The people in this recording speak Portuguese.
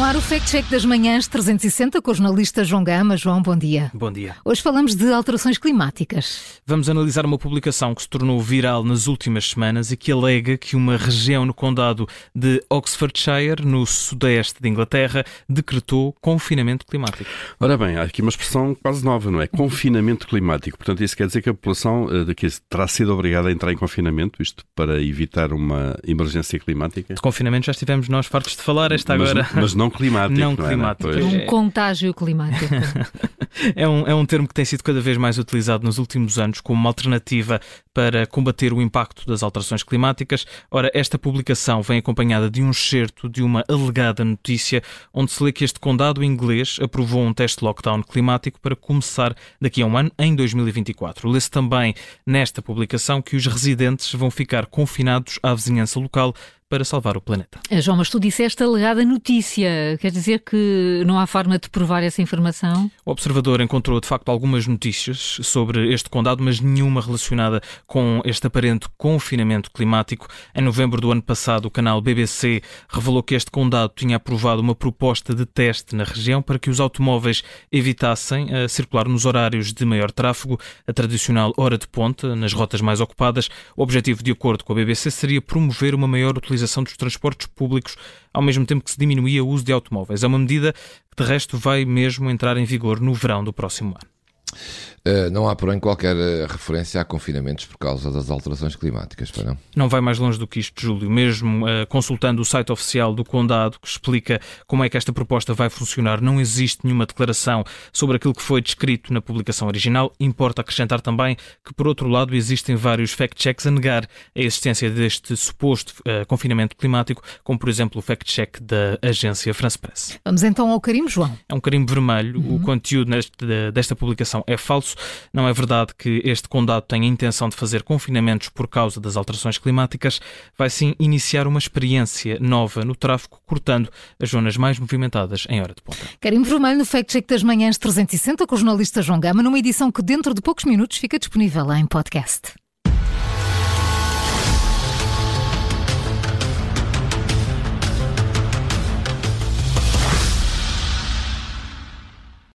ar o Fact Check das Manhãs 360 com o jornalista João Gama. João, bom dia. Bom dia. Hoje falamos de alterações climáticas. Vamos analisar uma publicação que se tornou viral nas últimas semanas e que alega que uma região no condado de Oxfordshire, no sudeste de Inglaterra, decretou confinamento climático. Ora bem, há aqui uma expressão quase nova, não é? Confinamento climático. Portanto, isso quer dizer que a população uh, daqui terá sido obrigada a entrar em confinamento, isto para evitar uma emergência climática? De confinamento já estivemos nós fartos de falar, esta agora. Mas, mas não climático. Não, não é, climático. É, um contágio climático. é, um, é um termo que tem sido cada vez mais utilizado nos últimos anos como uma alternativa para combater o impacto das alterações climáticas. Ora, esta publicação vem acompanhada de um excerto de uma alegada notícia onde se lê que este condado inglês aprovou um teste de lockdown climático para começar daqui a um ano, em 2024. Lê-se também nesta publicação que os residentes vão ficar confinados à vizinhança local para salvar o planeta. Eh, João, mas tu disseste alegada notícia. Quer dizer que não há forma de provar essa informação? O observador encontrou, de facto, algumas notícias sobre este condado, mas nenhuma relacionada com este aparente confinamento climático. Em novembro do ano passado, o canal BBC revelou que este condado tinha aprovado uma proposta de teste na região para que os automóveis evitassem eh, circular nos horários de maior tráfego, a tradicional hora de ponta, nas rotas mais ocupadas. O objetivo, de acordo com a BBC, seria promover uma maior utilização utilização dos transportes públicos, ao mesmo tempo que se diminuía o uso de automóveis. É uma medida que, de resto, vai mesmo entrar em vigor no verão do próximo ano. Uh, não há, porém, qualquer uh, referência a confinamentos por causa das alterações climáticas, para não? Não vai mais longe do que isto, Júlio. Mesmo uh, consultando o site oficial do Condado, que explica como é que esta proposta vai funcionar, não existe nenhuma declaração sobre aquilo que foi descrito na publicação original. Importa acrescentar também que, por outro lado, existem vários fact-checks a negar a existência deste suposto confinamento climático, como, por exemplo, o fact-check da agência France Press. Vamos então ao carimbo, João. É um carimbo vermelho. Uhum. O conteúdo neste, desta publicação é falso não é verdade que este condado tenha a intenção de fazer confinamentos por causa das alterações climáticas. Vai sim iniciar uma experiência nova no tráfego, cortando as zonas mais movimentadas em hora de ponta. Carimbo Vermelho no Fact Check das Manhãs 360 com o jornalista João Gama, numa edição que dentro de poucos minutos fica disponível em podcast.